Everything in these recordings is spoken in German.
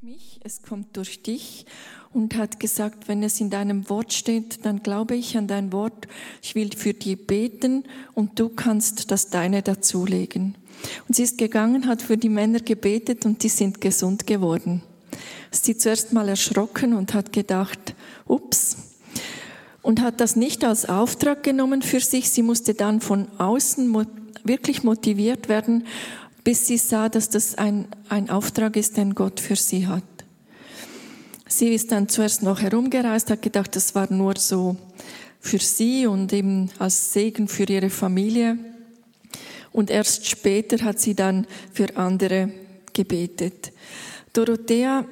mich, es kommt durch dich und hat gesagt, wenn es in deinem Wort steht, dann glaube ich an dein Wort, ich will für dich beten und du kannst das deine dazulegen. Und sie ist gegangen, hat für die Männer gebetet und die sind gesund geworden. Sie zuerst mal erschrocken und hat gedacht, ups, und hat das nicht als Auftrag genommen für sich. Sie musste dann von außen wirklich motiviert werden bis sie sah, dass das ein, ein Auftrag ist, den Gott für sie hat. Sie ist dann zuerst noch herumgereist, hat gedacht, das war nur so für sie und eben als Segen für ihre Familie. Und erst später hat sie dann für andere gebetet. Dorothea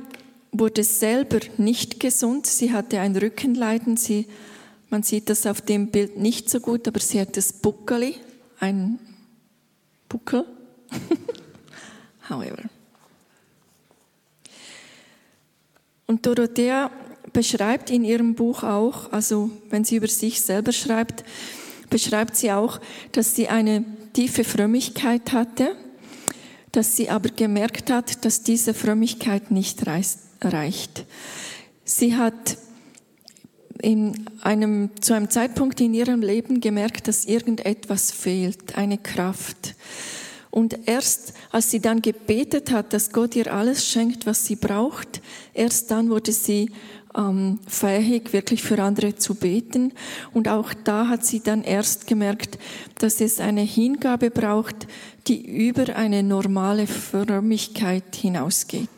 wurde selber nicht gesund. Sie hatte ein Rückenleiden. Sie, man sieht das auf dem Bild nicht so gut, aber sie hat das Buckeli, ein Buckel. However. Und Dorothea beschreibt in ihrem Buch auch, also wenn sie über sich selber schreibt, beschreibt sie auch, dass sie eine tiefe Frömmigkeit hatte, dass sie aber gemerkt hat, dass diese Frömmigkeit nicht reicht. Sie hat in einem, zu einem Zeitpunkt in ihrem Leben gemerkt, dass irgendetwas fehlt, eine Kraft. Und erst als sie dann gebetet hat, dass Gott ihr alles schenkt, was sie braucht, erst dann wurde sie ähm, fähig, wirklich für andere zu beten. Und auch da hat sie dann erst gemerkt, dass es eine Hingabe braucht, die über eine normale Frömmigkeit hinausgeht.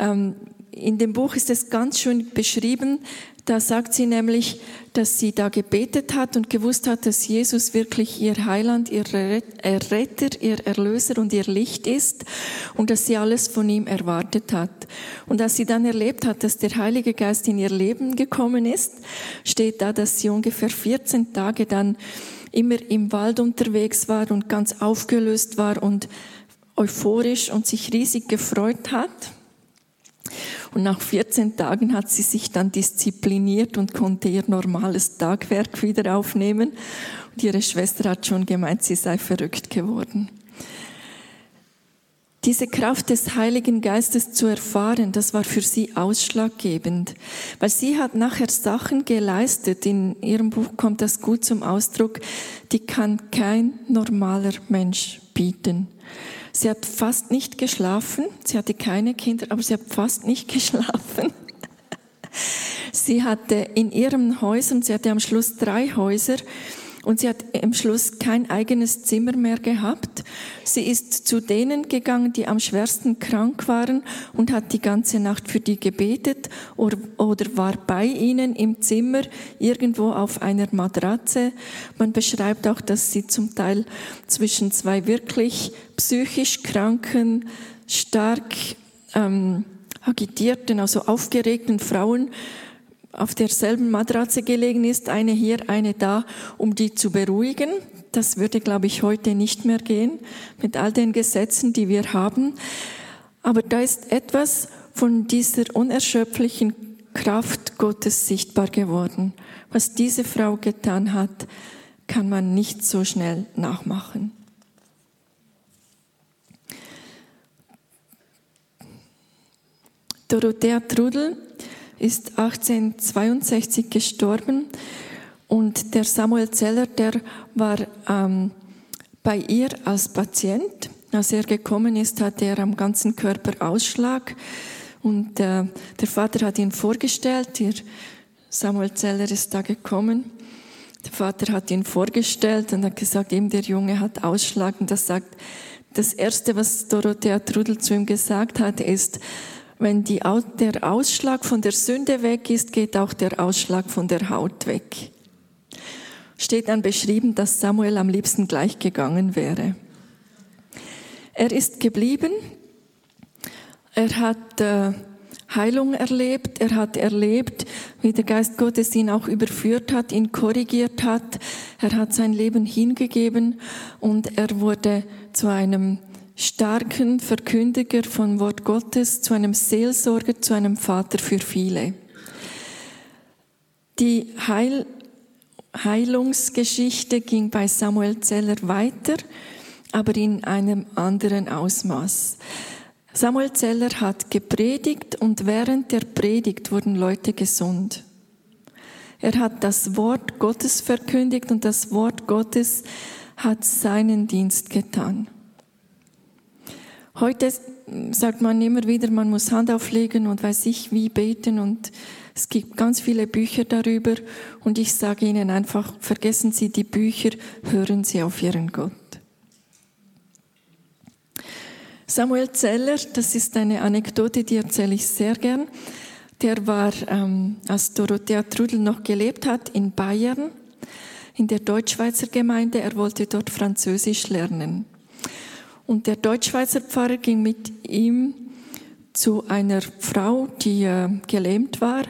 Ähm, in dem Buch ist es ganz schön beschrieben, da sagt sie nämlich, dass sie da gebetet hat und gewusst hat, dass Jesus wirklich ihr Heiland, ihr Retter, ihr Erlöser und ihr Licht ist und dass sie alles von ihm erwartet hat. Und als sie dann erlebt hat, dass der Heilige Geist in ihr Leben gekommen ist, steht da, dass sie ungefähr 14 Tage dann immer im Wald unterwegs war und ganz aufgelöst war und euphorisch und sich riesig gefreut hat. Und nach 14 Tagen hat sie sich dann diszipliniert und konnte ihr normales Tagwerk wieder aufnehmen. Und ihre Schwester hat schon gemeint, sie sei verrückt geworden. Diese Kraft des Heiligen Geistes zu erfahren, das war für sie ausschlaggebend, weil sie hat nachher Sachen geleistet, in ihrem Buch kommt das gut zum Ausdruck, die kann kein normaler Mensch bieten. Sie hat fast nicht geschlafen. Sie hatte keine Kinder, aber sie hat fast nicht geschlafen. Sie hatte in ihren Häusern, sie hatte am Schluss drei Häuser, und sie hat am Schluss kein eigenes Zimmer mehr gehabt. Sie ist zu denen gegangen, die am schwersten krank waren und hat die ganze Nacht für die gebetet oder, oder war bei ihnen im Zimmer irgendwo auf einer Matratze. Man beschreibt auch, dass sie zum Teil zwischen zwei wirklich psychisch kranken, stark ähm, agitierten, also aufgeregten Frauen auf derselben Matratze gelegen ist, eine hier, eine da, um die zu beruhigen. Das würde, glaube ich, heute nicht mehr gehen mit all den Gesetzen, die wir haben. Aber da ist etwas von dieser unerschöpflichen Kraft Gottes sichtbar geworden. Was diese Frau getan hat, kann man nicht so schnell nachmachen. Dorothea Trudel ist 1862 gestorben und der Samuel Zeller, der war ähm, bei ihr als Patient. Als er gekommen ist, hatte er am ganzen Körper Ausschlag und äh, der Vater hat ihn vorgestellt. Der Samuel Zeller ist da gekommen. Der Vater hat ihn vorgestellt und hat gesagt, ihm der Junge hat Ausschlag und das sagt, das erste, was Dorothea Trudel zu ihm gesagt hat, ist, wenn die, der Ausschlag von der Sünde weg ist, geht auch der Ausschlag von der Haut weg. Steht dann beschrieben, dass Samuel am liebsten gleich gegangen wäre. Er ist geblieben. Er hat äh, Heilung erlebt. Er hat erlebt, wie der Geist Gottes ihn auch überführt hat, ihn korrigiert hat. Er hat sein Leben hingegeben und er wurde zu einem starken Verkündiger von Wort Gottes, zu einem Seelsorger, zu einem Vater für viele. Die Heil Heilungsgeschichte ging bei Samuel Zeller weiter, aber in einem anderen Ausmaß. Samuel Zeller hat gepredigt und während der Predigt wurden Leute gesund. Er hat das Wort Gottes verkündigt und das Wort Gottes hat seinen Dienst getan. Heute sagt man immer wieder, man muss Hand auflegen und weiß ich wie beten und es gibt ganz viele Bücher darüber und ich sage Ihnen einfach, vergessen Sie die Bücher, hören Sie auf Ihren Gott. Samuel Zeller, das ist eine Anekdote, die erzähle ich sehr gern. Der war, ähm, als Dorothea Trudel noch gelebt hat, in Bayern, in der Deutschschweizer Gemeinde. Er wollte dort Französisch lernen. Und der Deutschschweizer Pfarrer ging mit ihm zu einer Frau, die äh, gelähmt war.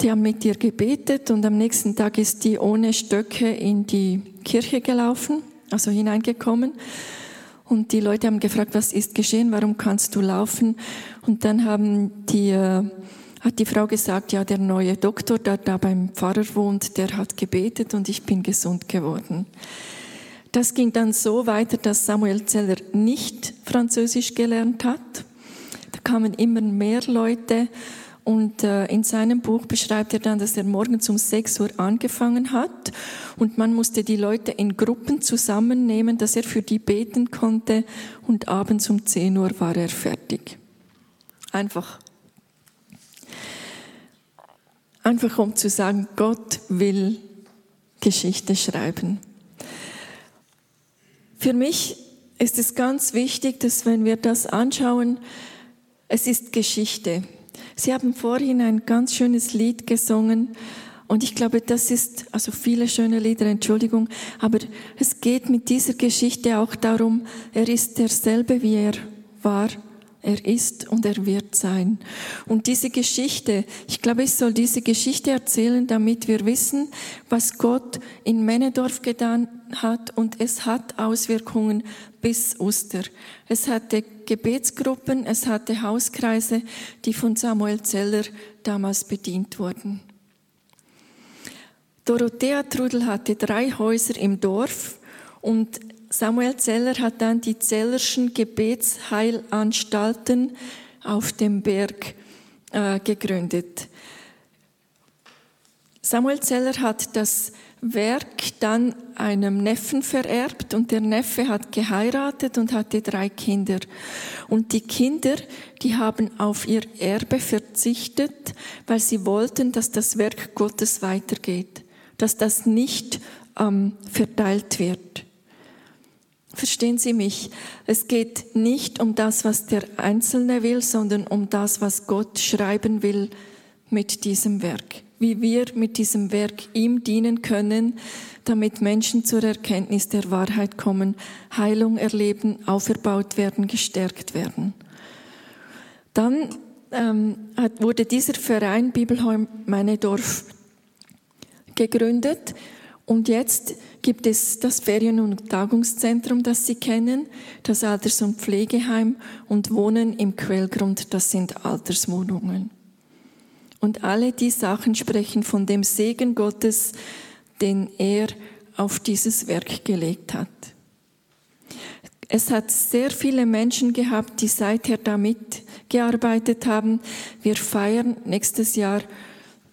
Die haben mit ihr gebetet und am nächsten Tag ist die ohne Stöcke in die Kirche gelaufen, also hineingekommen. Und die Leute haben gefragt, was ist geschehen, warum kannst du laufen? Und dann haben die, äh, hat die Frau gesagt, ja, der neue Doktor, der da beim Pfarrer wohnt, der hat gebetet und ich bin gesund geworden. Das ging dann so weiter, dass Samuel Zeller nicht Französisch gelernt hat kamen immer mehr Leute und äh, in seinem Buch beschreibt er dann, dass er morgens um 6 Uhr angefangen hat und man musste die Leute in Gruppen zusammennehmen, dass er für die beten konnte und abends um 10 Uhr war er fertig. Einfach. Einfach um zu sagen, Gott will Geschichte schreiben. Für mich ist es ganz wichtig, dass wenn wir das anschauen, es ist Geschichte. Sie haben vorhin ein ganz schönes Lied gesungen und ich glaube, das ist, also viele schöne Lieder, Entschuldigung, aber es geht mit dieser Geschichte auch darum, er ist derselbe, wie er war er ist und er wird sein. Und diese Geschichte, ich glaube, ich soll diese Geschichte erzählen, damit wir wissen, was Gott in Männedorf getan hat und es hat Auswirkungen bis Oster. Es hatte Gebetsgruppen, es hatte Hauskreise, die von Samuel Zeller damals bedient wurden. Dorothea Trudel hatte drei Häuser im Dorf und Samuel Zeller hat dann die Zellerschen Gebetsheilanstalten auf dem Berg äh, gegründet. Samuel Zeller hat das Werk dann einem Neffen vererbt und der Neffe hat geheiratet und hatte drei Kinder. Und die Kinder, die haben auf ihr Erbe verzichtet, weil sie wollten, dass das Werk Gottes weitergeht, dass das nicht ähm, verteilt wird. Verstehen Sie mich? Es geht nicht um das, was der Einzelne will, sondern um das, was Gott schreiben will mit diesem Werk. Wie wir mit diesem Werk ihm dienen können, damit Menschen zur Erkenntnis der Wahrheit kommen, Heilung erleben, auferbaut werden, gestärkt werden. Dann ähm, wurde dieser Verein Bibelheim Meinedorf gegründet und jetzt gibt es das Ferien- und Tagungszentrum, das Sie kennen, das Alters- und Pflegeheim und Wohnen im Quellgrund, das sind Alterswohnungen. Und alle die Sachen sprechen von dem Segen Gottes, den er auf dieses Werk gelegt hat. Es hat sehr viele Menschen gehabt, die seither damit gearbeitet haben. Wir feiern nächstes Jahr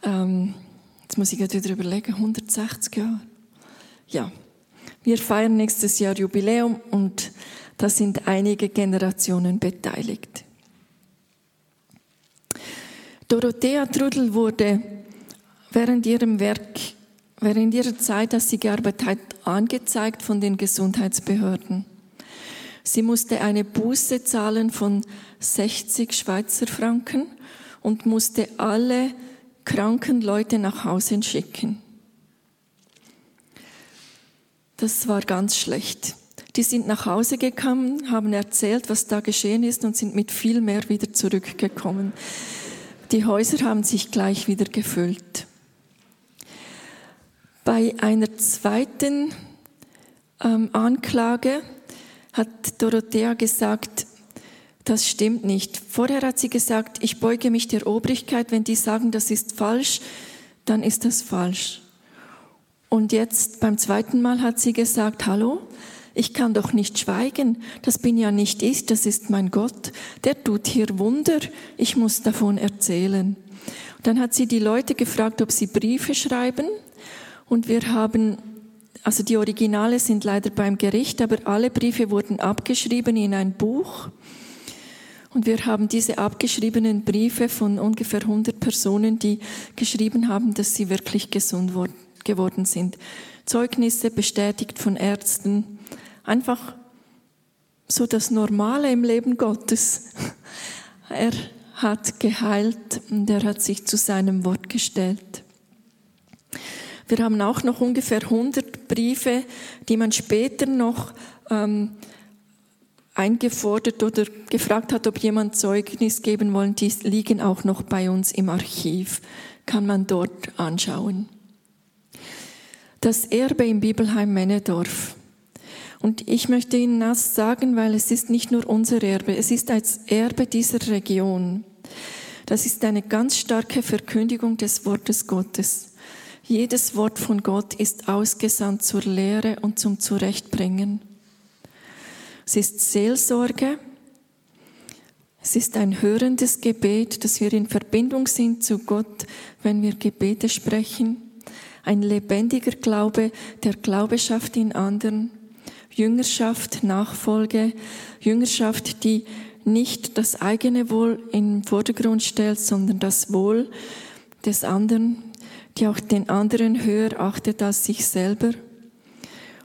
ähm, Jetzt muss ich gerade wieder überlegen, 160 Jahre. Ja, wir feiern nächstes Jahr Jubiläum und da sind einige Generationen beteiligt. Dorothea Trudel wurde während ihrem Werk, während ihrer Zeit, dass sie gearbeitet hat, angezeigt von den Gesundheitsbehörden. Sie musste eine Buße zahlen von 60 Schweizer Franken und musste alle kranken Leute nach Hause schicken. Das war ganz schlecht. Die sind nach Hause gekommen, haben erzählt, was da geschehen ist und sind mit viel mehr wieder zurückgekommen. Die Häuser haben sich gleich wieder gefüllt. Bei einer zweiten ähm, Anklage hat Dorothea gesagt, das stimmt nicht. Vorher hat sie gesagt, ich beuge mich der Obrigkeit, wenn die sagen, das ist falsch, dann ist das falsch. Und jetzt beim zweiten Mal hat sie gesagt, hallo, Ich kann doch nicht schweigen. Das bin ja nicht ich, das ist mein Gott. Der tut hier Wunder. Ich muss davon erzählen. Dann hat sie die Leute gefragt, ob sie Briefe schreiben. Und wir haben, also die Originale sind leider beim Gericht, aber alle Briefe wurden abgeschrieben in ein Buch. Und wir haben diese abgeschriebenen Briefe von ungefähr 100 Personen, die geschrieben haben, dass sie wirklich gesund geworden sind. Zeugnisse bestätigt von Ärzten. Einfach so das Normale im Leben Gottes. Er hat geheilt und er hat sich zu seinem Wort gestellt. Wir haben auch noch ungefähr 100 Briefe, die man später noch ähm, eingefordert oder gefragt hat, ob jemand Zeugnis geben wollen. Die liegen auch noch bei uns im Archiv. Kann man dort anschauen. Das Erbe im Bibelheim Männedorf. Und ich möchte Ihnen das sagen, weil es ist nicht nur unser Erbe, es ist als Erbe dieser Region. Das ist eine ganz starke Verkündigung des Wortes Gottes. Jedes Wort von Gott ist ausgesandt zur Lehre und zum Zurechtbringen. Es ist Seelsorge. Es ist ein hörendes Gebet, dass wir in Verbindung sind zu Gott, wenn wir Gebete sprechen. Ein lebendiger Glaube, der Glaube schafft in anderen. Jüngerschaft, Nachfolge, Jüngerschaft, die nicht das eigene Wohl im Vordergrund stellt, sondern das Wohl des anderen, die auch den anderen höher achtet als sich selber.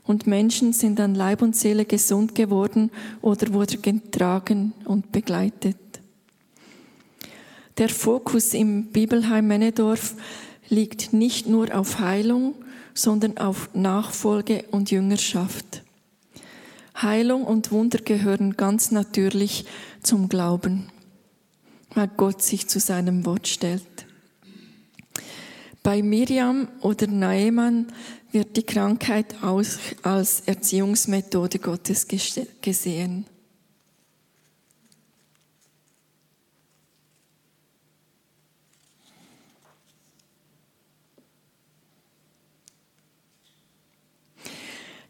Und Menschen sind an Leib und Seele gesund geworden oder wurden getragen und begleitet. Der Fokus im Bibelheim Männedorf liegt nicht nur auf Heilung, sondern auf Nachfolge und Jüngerschaft. Heilung und Wunder gehören ganz natürlich zum Glauben, weil Gott sich zu seinem Wort stellt. Bei Miriam oder Naemann wird die Krankheit als Erziehungsmethode Gottes gesehen.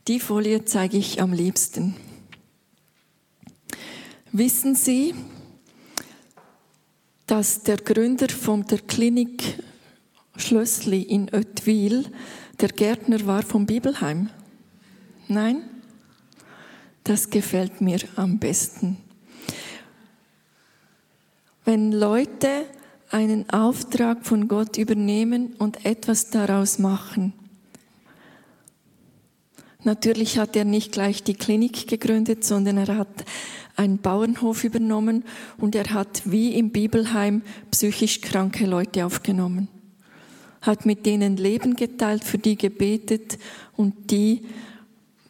Die Folie zeige ich am liebsten. Wissen Sie, dass der Gründer von der Klinik Schlössli in Oetwil der Gärtner war vom Bibelheim? Nein? Das gefällt mir am besten. Wenn Leute einen Auftrag von Gott übernehmen und etwas daraus machen, Natürlich hat er nicht gleich die Klinik gegründet, sondern er hat einen Bauernhof übernommen und er hat wie im Bibelheim psychisch kranke Leute aufgenommen. Hat mit denen Leben geteilt, für die gebetet und die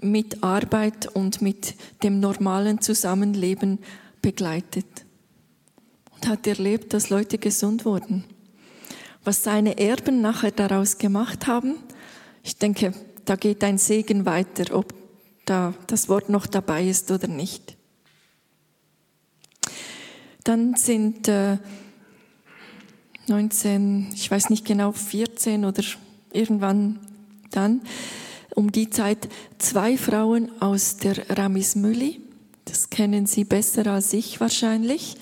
mit Arbeit und mit dem normalen Zusammenleben begleitet. Und hat erlebt, dass Leute gesund wurden. Was seine Erben nachher daraus gemacht haben, ich denke, da geht ein Segen weiter, ob da das Wort noch dabei ist oder nicht. Dann sind äh, 19, ich weiß nicht genau, 14 oder irgendwann dann, um die Zeit, zwei Frauen aus der Ramismüli, das kennen Sie besser als ich wahrscheinlich,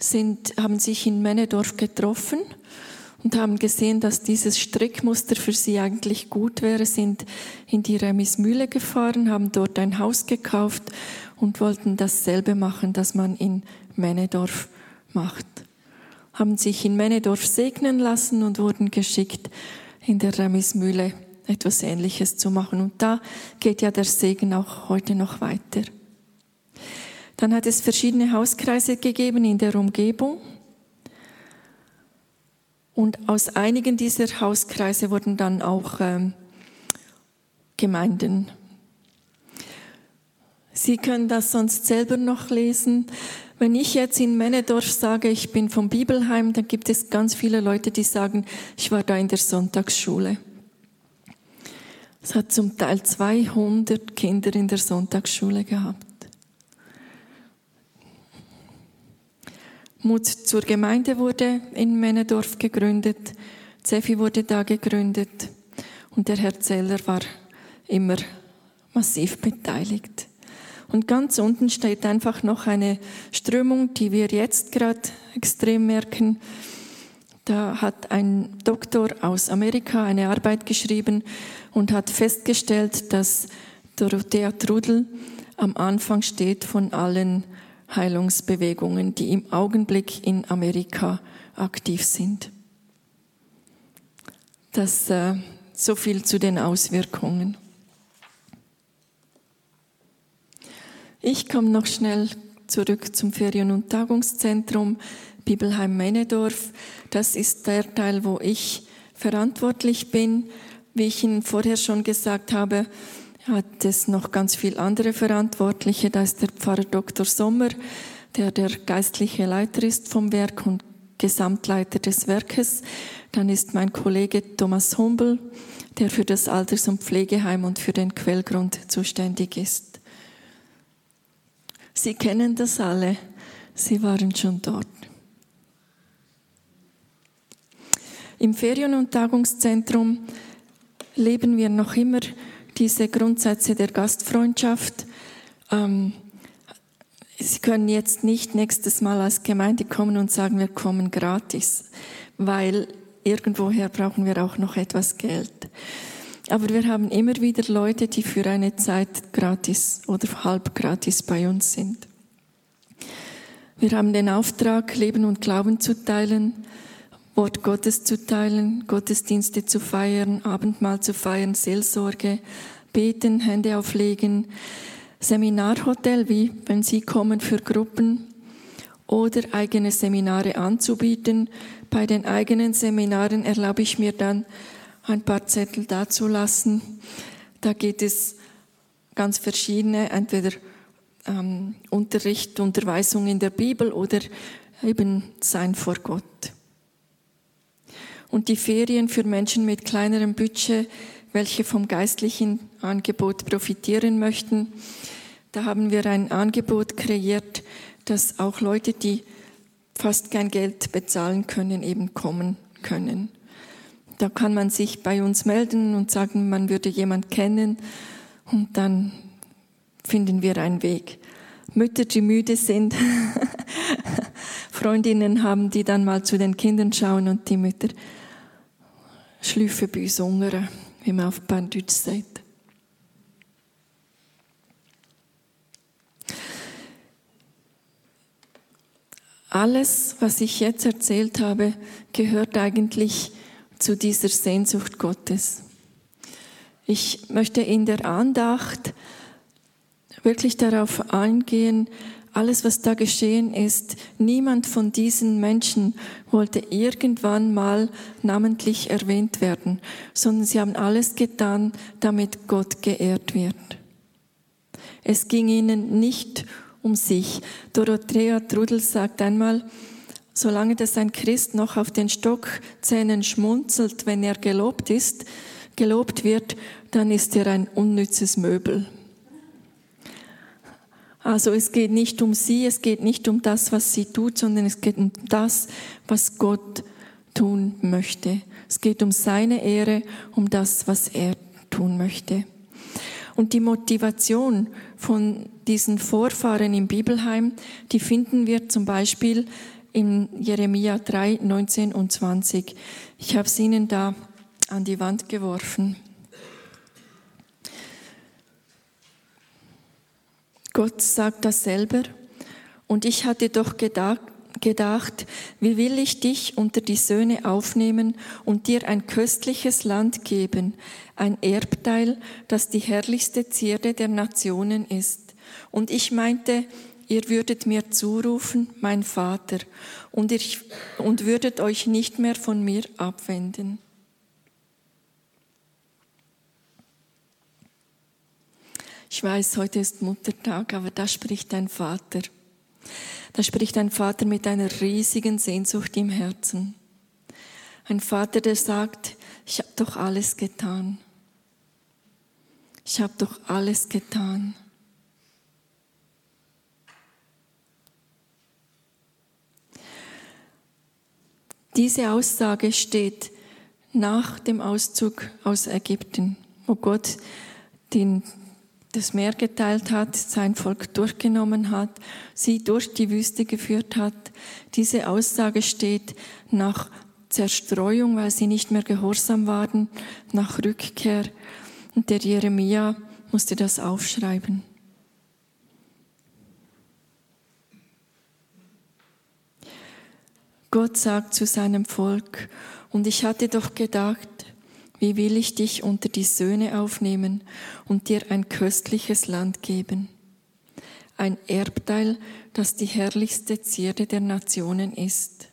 sind, haben sich in Männedorf getroffen und haben gesehen, dass dieses Strickmuster für sie eigentlich gut wäre, sind in die Remismühle gefahren, haben dort ein Haus gekauft und wollten dasselbe machen, das man in Männedorf macht. Haben sich in Männedorf segnen lassen und wurden geschickt, in der Remismühle etwas Ähnliches zu machen. Und da geht ja der Segen auch heute noch weiter. Dann hat es verschiedene Hauskreise gegeben in der Umgebung. Und aus einigen dieser Hauskreise wurden dann auch ähm, Gemeinden. Sie können das sonst selber noch lesen. Wenn ich jetzt in Männedorf sage, ich bin vom Bibelheim, dann gibt es ganz viele Leute, die sagen, ich war da in der Sonntagsschule. Es hat zum Teil 200 Kinder in der Sonntagsschule gehabt. Mut zur Gemeinde wurde in Männedorf gegründet. Zefi wurde da gegründet. Und der Herr Zeller war immer massiv beteiligt. Und ganz unten steht einfach noch eine Strömung, die wir jetzt gerade extrem merken. Da hat ein Doktor aus Amerika eine Arbeit geschrieben und hat festgestellt, dass Dorothea Trudel am Anfang steht von allen Heilungsbewegungen, die im Augenblick in Amerika aktiv sind. Das äh, so viel zu den Auswirkungen. Ich komme noch schnell zurück zum Ferien- und Tagungszentrum Bibelheim Männedorf. Das ist der Teil, wo ich verantwortlich bin. Wie ich Ihnen vorher schon gesagt habe, hat es noch ganz viel andere Verantwortliche. Da ist der Pfarrer Dr. Sommer, der der geistliche Leiter ist vom Werk und Gesamtleiter des Werkes. Dann ist mein Kollege Thomas Humbel, der für das Alters- und Pflegeheim und für den Quellgrund zuständig ist. Sie kennen das alle. Sie waren schon dort. Im Ferien- und Tagungszentrum leben wir noch immer diese Grundsätze der Gastfreundschaft. Ähm, Sie können jetzt nicht nächstes Mal als Gemeinde kommen und sagen, wir kommen gratis, weil irgendwoher brauchen wir auch noch etwas Geld. Aber wir haben immer wieder Leute, die für eine Zeit gratis oder halb gratis bei uns sind. Wir haben den Auftrag, Leben und Glauben zu teilen, Wort Gottes zu teilen, Gottesdienste zu feiern, Abendmahl zu feiern, Seelsorge, beten, Hände auflegen, Seminarhotel, wie wenn Sie kommen für Gruppen oder eigene Seminare anzubieten. Bei den eigenen Seminaren erlaube ich mir dann ein paar Zettel dazulassen. Da geht es ganz verschiedene, entweder ähm, Unterricht, Unterweisung in der Bibel oder eben Sein vor Gott. Und die Ferien für Menschen mit kleinerem Budget, welche vom geistlichen Angebot profitieren möchten, da haben wir ein Angebot kreiert, dass auch Leute, die fast kein Geld bezahlen können, eben kommen können. Da kann man sich bei uns melden und sagen, man würde jemand kennen und dann finden wir einen Weg. Mütter, die müde sind, Freundinnen haben, die dann mal zu den Kindern schauen und die Mütter schlüpfen bei uns hungern, wie man auf Banddeutsch sagt. Alles, was ich jetzt erzählt habe, gehört eigentlich zu dieser Sehnsucht Gottes. Ich möchte in der Andacht wirklich darauf eingehen, alles, was da geschehen ist, niemand von diesen Menschen wollte irgendwann mal namentlich erwähnt werden, sondern sie haben alles getan, damit Gott geehrt wird. Es ging ihnen nicht um sich. Dorothea Trudel sagt einmal, Solange das ein Christ noch auf den Stockzähnen schmunzelt, wenn er gelobt ist, gelobt wird, dann ist er ein unnützes Möbel. Also es geht nicht um sie, es geht nicht um das, was sie tut, sondern es geht um das, was Gott tun möchte. Es geht um seine Ehre, um das, was er tun möchte. Und die Motivation von diesen Vorfahren im Bibelheim, die finden wir zum Beispiel in Jeremia 3, 19 und 20. Ich habe es Ihnen da an die Wand geworfen. Gott sagt das selber. Und ich hatte doch gedacht, wie will ich dich unter die Söhne aufnehmen und dir ein köstliches Land geben, ein Erbteil, das die herrlichste Zierde der Nationen ist. Und ich meinte, ihr würdet mir zurufen, mein Vater, und, ich, und würdet euch nicht mehr von mir abwenden. Ich weiß, heute ist Muttertag, aber da spricht ein Vater. Da spricht ein Vater mit einer riesigen Sehnsucht im Herzen. Ein Vater, der sagt, ich habe doch alles getan. Ich habe doch alles getan. Diese Aussage steht nach dem Auszug aus Ägypten, wo Gott den das Meer geteilt hat, sein Volk durchgenommen hat, sie durch die Wüste geführt hat. Diese Aussage steht nach Zerstreuung, weil sie nicht mehr gehorsam waren, nach Rückkehr. Und der Jeremia musste das aufschreiben. Gott sagt zu seinem Volk, und ich hatte doch gedacht, wie will ich dich unter die Söhne aufnehmen und dir ein köstliches Land geben, ein Erbteil, das die herrlichste Zierde der Nationen ist.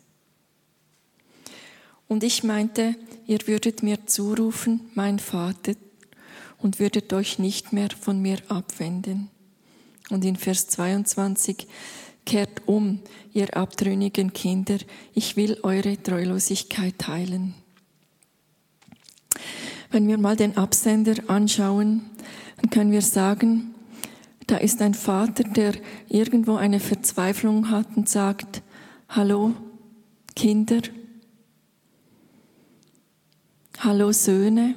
Und ich meinte, ihr würdet mir zurufen, mein Vater, und würdet euch nicht mehr von mir abwenden. Und in Vers 22, kehrt um, ihr abtrünnigen Kinder, ich will eure Treulosigkeit heilen. Wenn wir mal den Absender anschauen, dann können wir sagen, da ist ein Vater, der irgendwo eine Verzweiflung hat und sagt, hallo Kinder, hallo Söhne,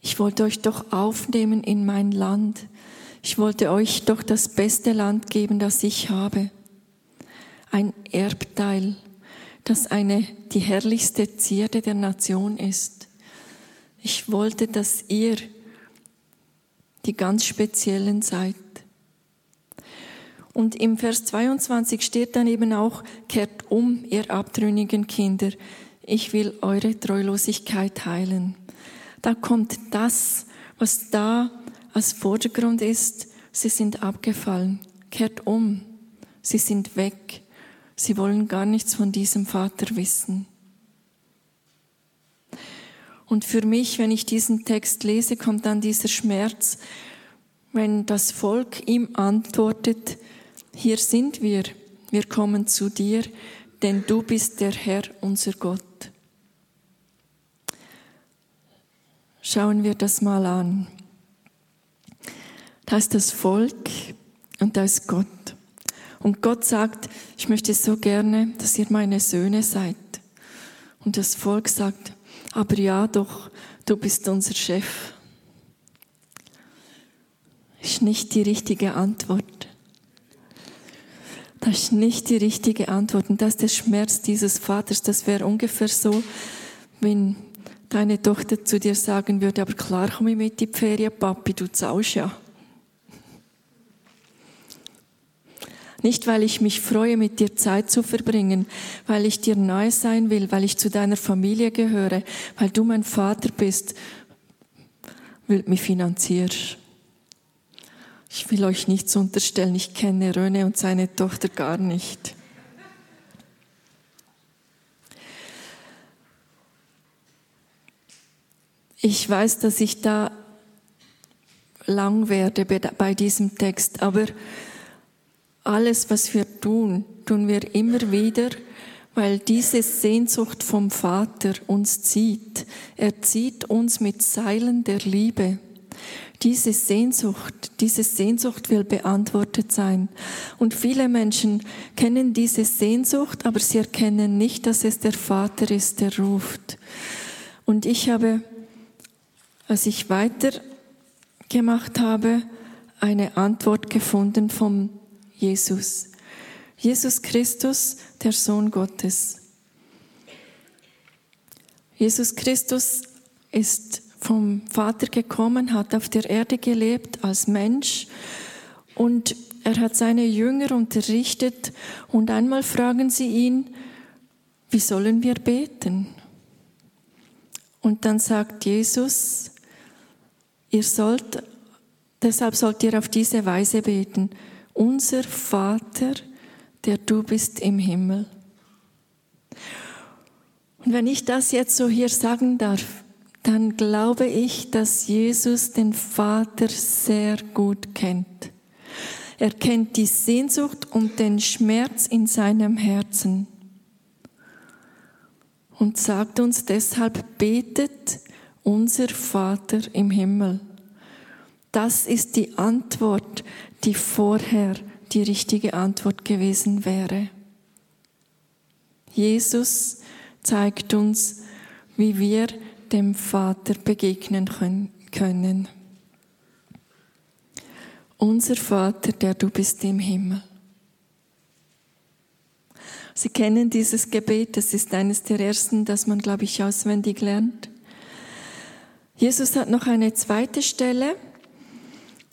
ich wollte euch doch aufnehmen in mein Land. Ich wollte euch doch das beste Land geben, das ich habe. Ein Erbteil, das eine, die herrlichste Zierde der Nation ist. Ich wollte, dass ihr die ganz Speziellen seid. Und im Vers 22 steht dann eben auch, kehrt um, ihr abtrünnigen Kinder, ich will eure Treulosigkeit heilen. Da kommt das, was da als Vordergrund ist, sie sind abgefallen, kehrt um, sie sind weg, sie wollen gar nichts von diesem Vater wissen. Und für mich, wenn ich diesen Text lese, kommt dann dieser Schmerz, wenn das Volk ihm antwortet, hier sind wir, wir kommen zu dir, denn du bist der Herr, unser Gott. Schauen wir das mal an. Da ist das Volk und da ist Gott. Und Gott sagt, ich möchte so gerne, dass ihr meine Söhne seid. Und das Volk sagt, aber ja doch, du bist unser Chef. Ist nicht die richtige Antwort. Das ist nicht die richtige Antwort. Und das ist der Schmerz dieses Vaters. Das wäre ungefähr so, wenn deine Tochter zu dir sagen würde, aber klar komme ich mit die Ferien, Papi, du zahlst ja. Nicht, weil ich mich freue, mit dir Zeit zu verbringen, weil ich dir nahe sein will, weil ich zu deiner Familie gehöre, weil du mein Vater bist, will mich finanzierst. Ich will euch nichts unterstellen, ich kenne Röne und seine Tochter gar nicht. Ich weiß, dass ich da lang werde bei diesem Text, aber alles, was wir tun, tun wir immer wieder, weil diese Sehnsucht vom Vater uns zieht. Er zieht uns mit Seilen der Liebe. Diese Sehnsucht, diese Sehnsucht will beantwortet sein. Und viele Menschen kennen diese Sehnsucht, aber sie erkennen nicht, dass es der Vater ist, der ruft. Und ich habe, als ich weitergemacht habe, eine Antwort gefunden vom Jesus. Jesus Christus, der Sohn Gottes. Jesus Christus ist vom Vater gekommen, hat auf der Erde gelebt als Mensch und er hat seine Jünger unterrichtet und einmal fragen sie ihn, wie sollen wir beten? Und dann sagt Jesus, ihr sollt, deshalb sollt ihr auf diese Weise beten unser Vater, der du bist im Himmel. Und wenn ich das jetzt so hier sagen darf, dann glaube ich, dass Jesus den Vater sehr gut kennt. Er kennt die Sehnsucht und den Schmerz in seinem Herzen und sagt uns deshalb, betet unser Vater im Himmel. Das ist die Antwort, die vorher die richtige Antwort gewesen wäre. Jesus zeigt uns, wie wir dem Vater begegnen können. Unser Vater, der du bist im Himmel. Sie kennen dieses Gebet, das ist eines der ersten, das man, glaube ich, auswendig lernt. Jesus hat noch eine zweite Stelle.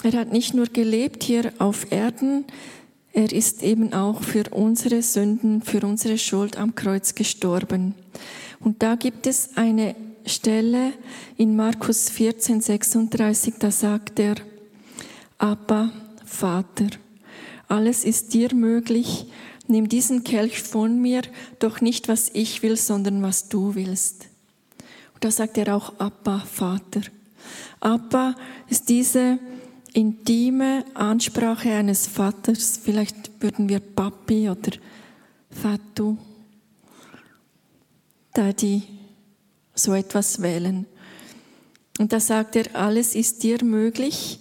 Er hat nicht nur gelebt hier auf Erden, er ist eben auch für unsere Sünden, für unsere Schuld am Kreuz gestorben. Und da gibt es eine Stelle in Markus 14, 36, da sagt er, Abba, Vater, alles ist dir möglich, nimm diesen Kelch von mir, doch nicht was ich will, sondern was du willst. Und da sagt er auch Abba, Vater. Abba ist diese intime Ansprache eines Vaters. Vielleicht würden wir Papi oder Fatu, Daddy, so etwas wählen. Und da sagt er, alles ist dir möglich.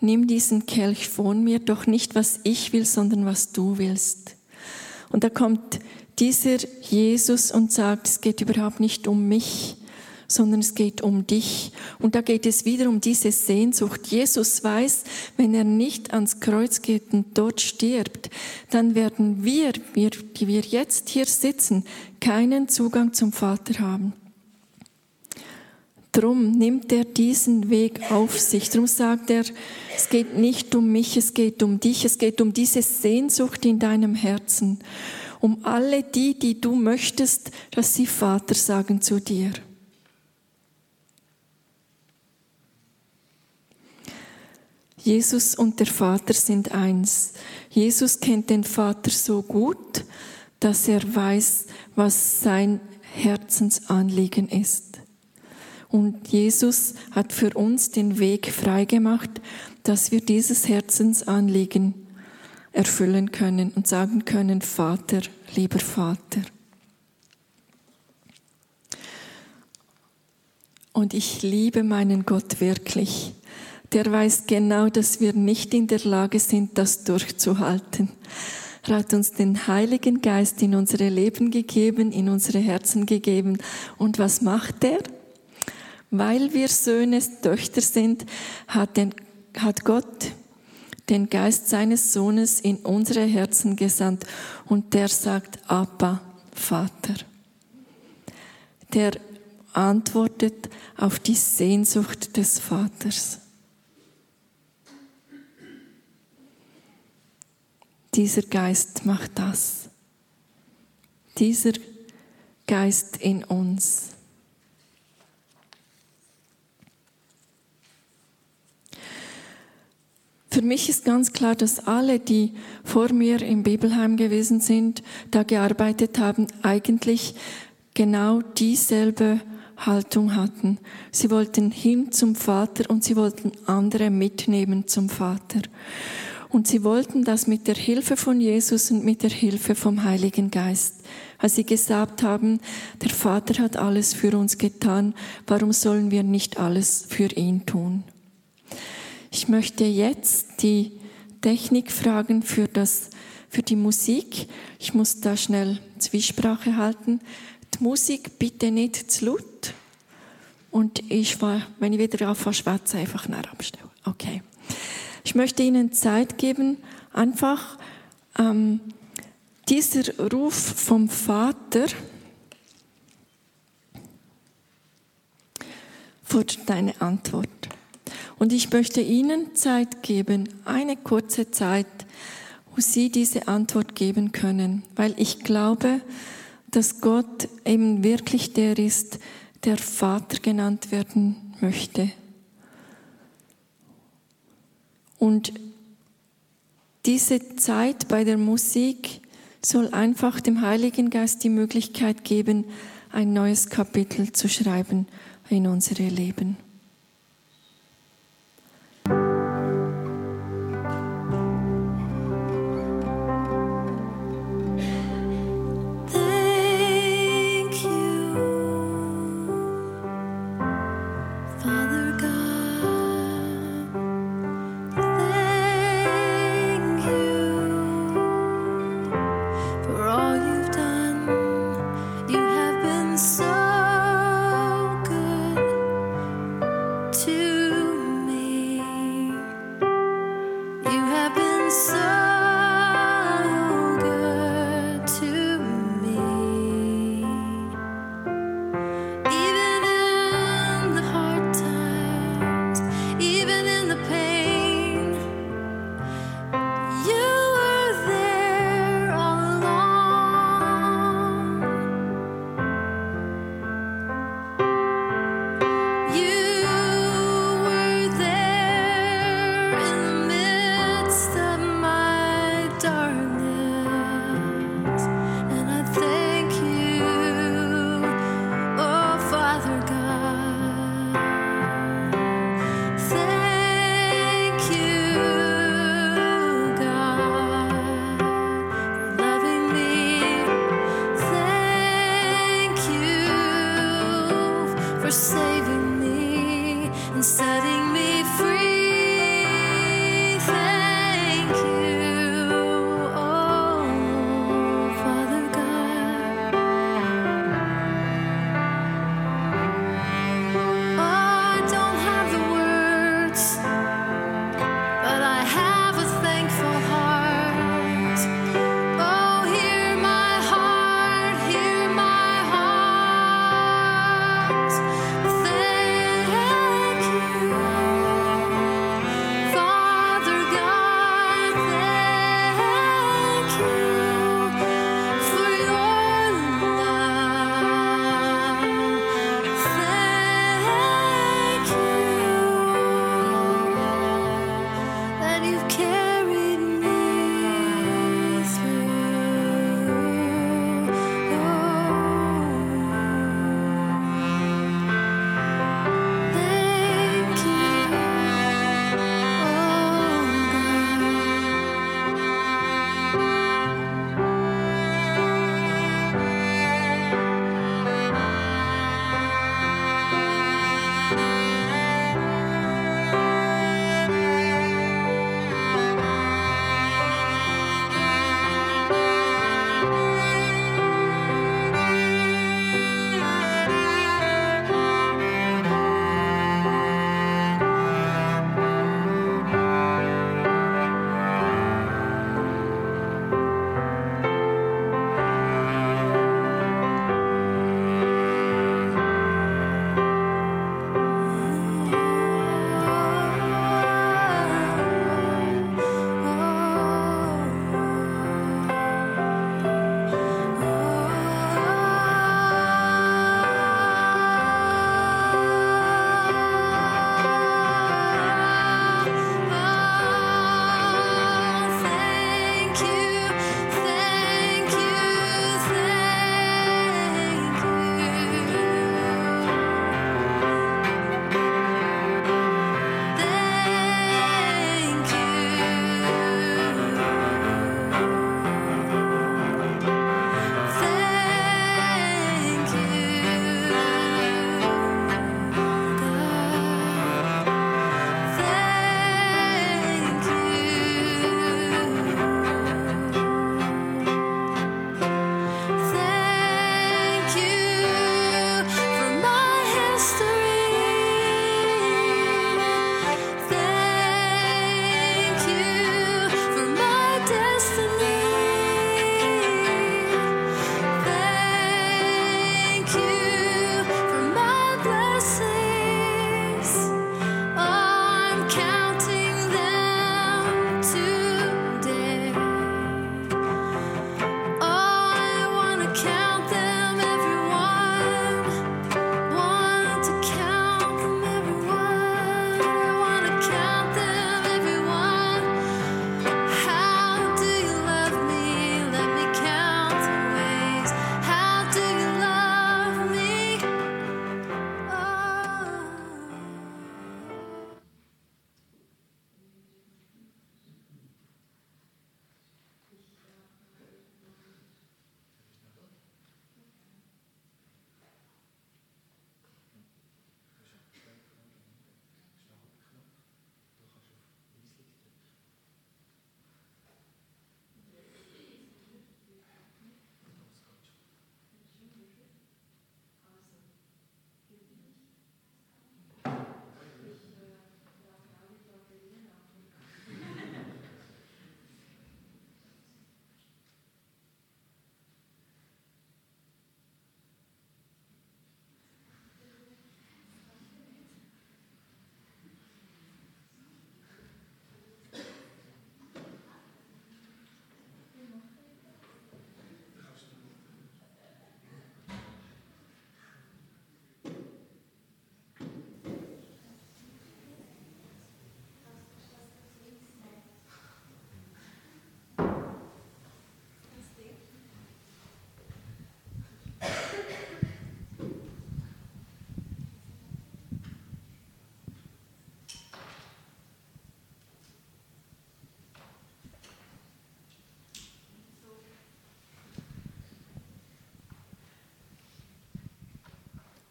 Nimm diesen Kelch von mir, doch nicht was ich will, sondern was du willst. Und da kommt dieser Jesus und sagt, es geht überhaupt nicht um mich, sondern es geht um dich. Und da geht es wieder um diese Sehnsucht. Jesus weiß, wenn er nicht ans Kreuz geht und dort stirbt, dann werden wir, wir, die wir jetzt hier sitzen, keinen Zugang zum Vater haben. Drum nimmt er diesen Weg auf sich. Drum sagt er, es geht nicht um mich, es geht um dich, es geht um diese Sehnsucht in deinem Herzen, um alle die, die du möchtest, dass sie Vater sagen zu dir. Jesus und der Vater sind eins. Jesus kennt den Vater so gut, dass er weiß, was sein Herzensanliegen ist. Und Jesus hat für uns den Weg freigemacht, dass wir dieses Herzensanliegen erfüllen können und sagen können, Vater, lieber Vater. Und ich liebe meinen Gott wirklich der weiß genau, dass wir nicht in der Lage sind, das durchzuhalten. Er hat uns den Heiligen Geist in unsere Leben gegeben, in unsere Herzen gegeben. Und was macht er? Weil wir Söhne, Töchter sind, hat, den, hat Gott den Geist seines Sohnes in unsere Herzen gesandt und der sagt, Abba, Vater. Der antwortet auf die Sehnsucht des Vaters. Dieser Geist macht das. Dieser Geist in uns. Für mich ist ganz klar, dass alle, die vor mir im Bibelheim gewesen sind, da gearbeitet haben, eigentlich genau dieselbe Haltung hatten. Sie wollten hin zum Vater und sie wollten andere mitnehmen zum Vater. Und sie wollten das mit der Hilfe von Jesus und mit der Hilfe vom Heiligen Geist. Als sie gesagt haben, der Vater hat alles für uns getan, warum sollen wir nicht alles für ihn tun? Ich möchte jetzt die Technik fragen für das, für die Musik. Ich muss da schnell Zwiesprache halten. Die Musik bitte nicht zu laut. Und ich war, wenn ich wieder anfange, schwätze, einfach nach abstellen. Okay. Ich möchte Ihnen Zeit geben, einfach ähm, dieser Ruf vom Vater fordert deine Antwort. Und ich möchte Ihnen Zeit geben, eine kurze Zeit, wo Sie diese Antwort geben können, weil ich glaube, dass Gott eben wirklich der ist, der Vater genannt werden möchte. Und diese Zeit bei der Musik soll einfach dem Heiligen Geist die Möglichkeit geben, ein neues Kapitel zu schreiben in unsere Leben.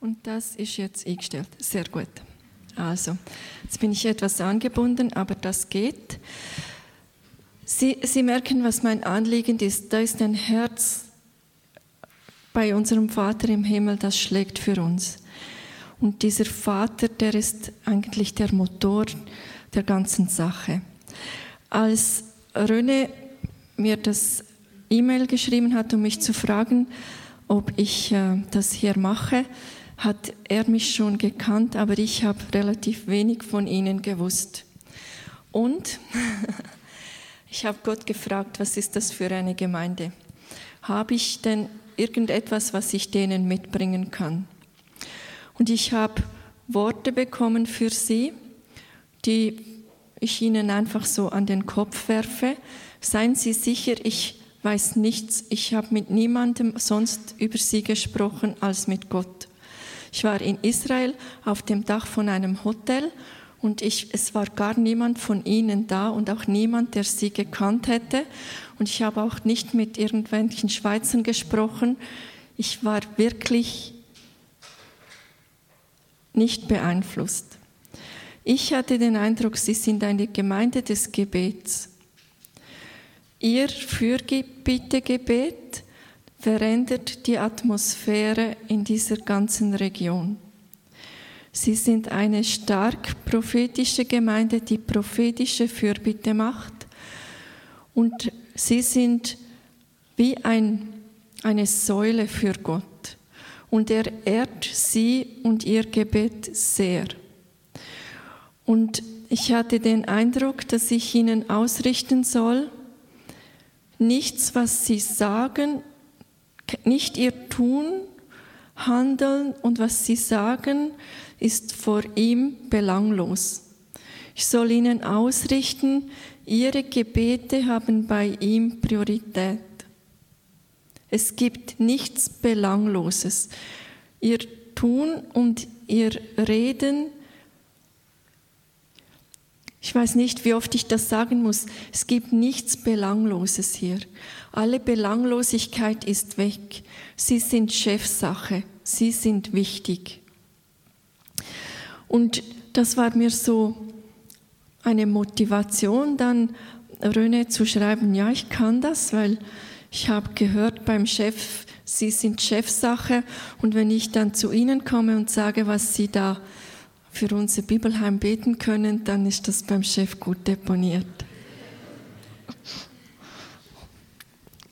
Und das ist jetzt eingestellt. Sehr gut. Also, jetzt bin ich etwas angebunden, aber das geht. Sie, Sie merken, was mein Anliegen ist. Da ist ein Herz bei unserem Vater im Himmel, das schlägt für uns. Und dieser Vater, der ist eigentlich der Motor der ganzen Sache. Als Röne mir das E-Mail geschrieben hat, um mich zu fragen, ob ich äh, das hier mache, hat er mich schon gekannt, aber ich habe relativ wenig von ihnen gewusst. Und ich habe Gott gefragt, was ist das für eine Gemeinde? Habe ich denn irgendetwas, was ich denen mitbringen kann? Und ich habe Worte bekommen für sie, die ich ihnen einfach so an den Kopf werfe. Seien Sie sicher, ich weiß nichts. Ich habe mit niemandem sonst über sie gesprochen als mit Gott. Ich war in Israel auf dem Dach von einem Hotel und ich, es war gar niemand von ihnen da und auch niemand, der sie gekannt hätte. Und ich habe auch nicht mit irgendwelchen Schweizern gesprochen. Ich war wirklich nicht beeinflusst. Ich hatte den Eindruck, sie sind eine Gemeinde des Gebets. Ihr Fürbittegebet verändert die Atmosphäre in dieser ganzen Region. Sie sind eine stark prophetische Gemeinde, die prophetische Fürbitte macht. Und sie sind wie ein, eine Säule für Gott. Und er ehrt sie und ihr Gebet sehr. Und ich hatte den Eindruck, dass ich ihnen ausrichten soll, nichts, was sie sagen, nicht ihr Tun, Handeln und was sie sagen, ist vor ihm belanglos. Ich soll ihnen ausrichten, ihre Gebete haben bei ihm Priorität. Es gibt nichts Belangloses. Ihr Tun und ihr Reden ich weiß nicht, wie oft ich das sagen muss. Es gibt nichts Belangloses hier. Alle Belanglosigkeit ist weg. Sie sind Chefsache. Sie sind wichtig. Und das war mir so eine Motivation, dann Röne zu schreiben, ja, ich kann das, weil ich habe gehört beim Chef, Sie sind Chefsache. Und wenn ich dann zu Ihnen komme und sage, was Sie da für unser Bibelheim beten können, dann ist das beim Chef gut deponiert.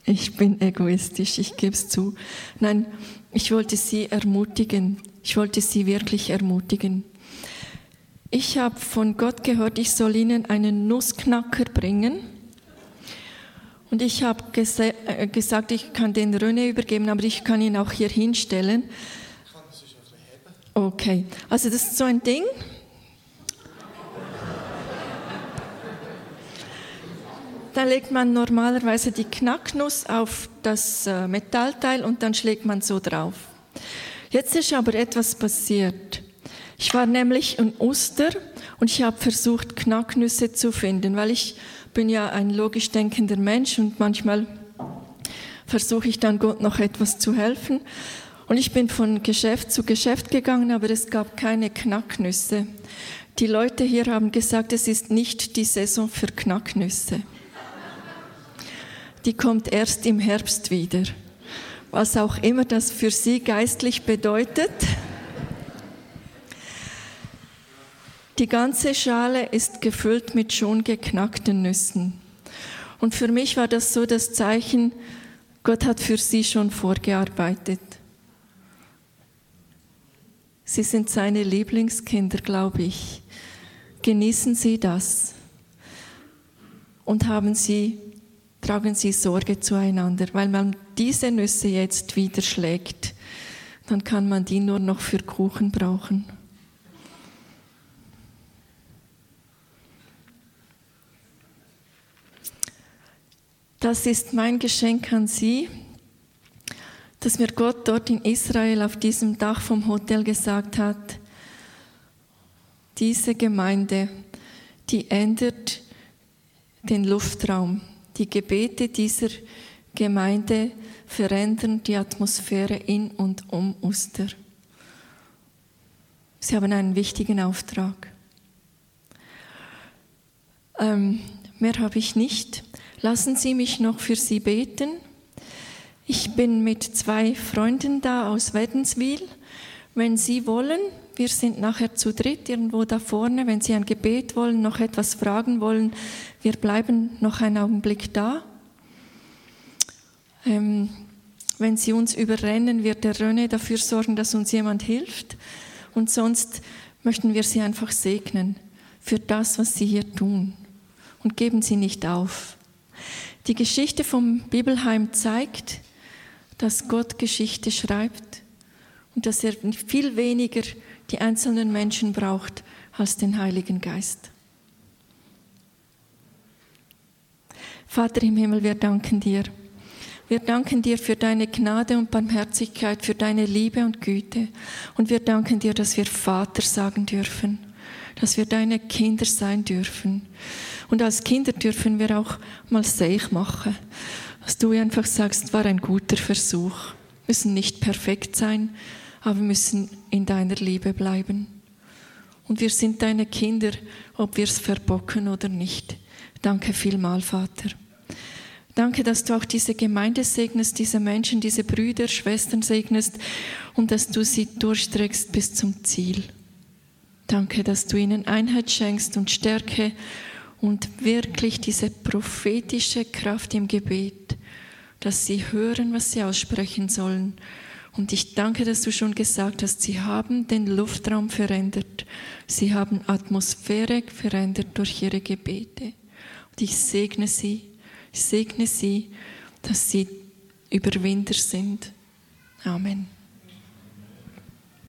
Ich bin egoistisch, ich gebe es zu. Nein, ich wollte Sie ermutigen. Ich wollte Sie wirklich ermutigen. Ich habe von Gott gehört, ich soll Ihnen einen Nussknacker bringen. Und ich habe äh, gesagt, ich kann den Röne übergeben, aber ich kann ihn auch hier hinstellen. Okay, also das ist so ein Ding. Da legt man normalerweise die Knacknuss auf das äh, Metallteil und dann schlägt man so drauf. Jetzt ist aber etwas passiert. Ich war nämlich in Oster und ich habe versucht, Knacknüsse zu finden, weil ich bin ja ein logisch denkender Mensch und manchmal versuche ich dann Gott noch etwas zu helfen. Und ich bin von Geschäft zu Geschäft gegangen, aber es gab keine Knacknüsse. Die Leute hier haben gesagt, es ist nicht die Saison für Knacknüsse. Die kommt erst im Herbst wieder. Was auch immer das für sie geistlich bedeutet. Die ganze Schale ist gefüllt mit schon geknackten Nüssen. Und für mich war das so das Zeichen, Gott hat für sie schon vorgearbeitet. Sie sind seine Lieblingskinder, glaube ich. Genießen Sie das und haben Sie, tragen Sie Sorge zueinander, weil man diese Nüsse jetzt wieder schlägt, dann kann man die nur noch für Kuchen brauchen. Das ist mein Geschenk an Sie dass mir Gott dort in Israel auf diesem Dach vom Hotel gesagt hat, diese Gemeinde, die ändert den Luftraum. Die Gebete dieser Gemeinde verändern die Atmosphäre in und um Oster. Sie haben einen wichtigen Auftrag. Ähm, mehr habe ich nicht. Lassen Sie mich noch für Sie beten. Ich bin mit zwei Freunden da aus Wädenswil. Wenn Sie wollen, wir sind nachher zu dritt irgendwo da vorne. Wenn Sie ein Gebet wollen, noch etwas fragen wollen, wir bleiben noch einen Augenblick da. Ähm, wenn Sie uns überrennen, wird der René dafür sorgen, dass uns jemand hilft. Und sonst möchten wir Sie einfach segnen für das, was Sie hier tun. Und geben Sie nicht auf. Die Geschichte vom Bibelheim zeigt, dass Gott Geschichte schreibt und dass er viel weniger die einzelnen Menschen braucht als den Heiligen Geist. Vater im Himmel, wir danken dir. Wir danken dir für deine Gnade und Barmherzigkeit, für deine Liebe und Güte. Und wir danken dir, dass wir Vater sagen dürfen, dass wir deine Kinder sein dürfen. Und als Kinder dürfen wir auch mal Seich machen. Dass du einfach sagst, war ein guter Versuch. Wir müssen nicht perfekt sein, aber wir müssen in deiner Liebe bleiben. Und wir sind deine Kinder, ob wir es verbocken oder nicht. Danke vielmal, Vater. Danke, dass du auch diese Gemeinde segnest, diese Menschen, diese Brüder, Schwestern segnest und dass du sie durchträgst bis zum Ziel. Danke, dass du ihnen Einheit schenkst und Stärke und wirklich diese prophetische Kraft im Gebet, dass sie hören, was sie aussprechen sollen und ich danke, dass du schon gesagt hast, sie haben den Luftraum verändert. Sie haben Atmosphäre verändert durch ihre Gebete. Und ich segne sie, ich segne sie, dass sie Überwinder sind. Amen.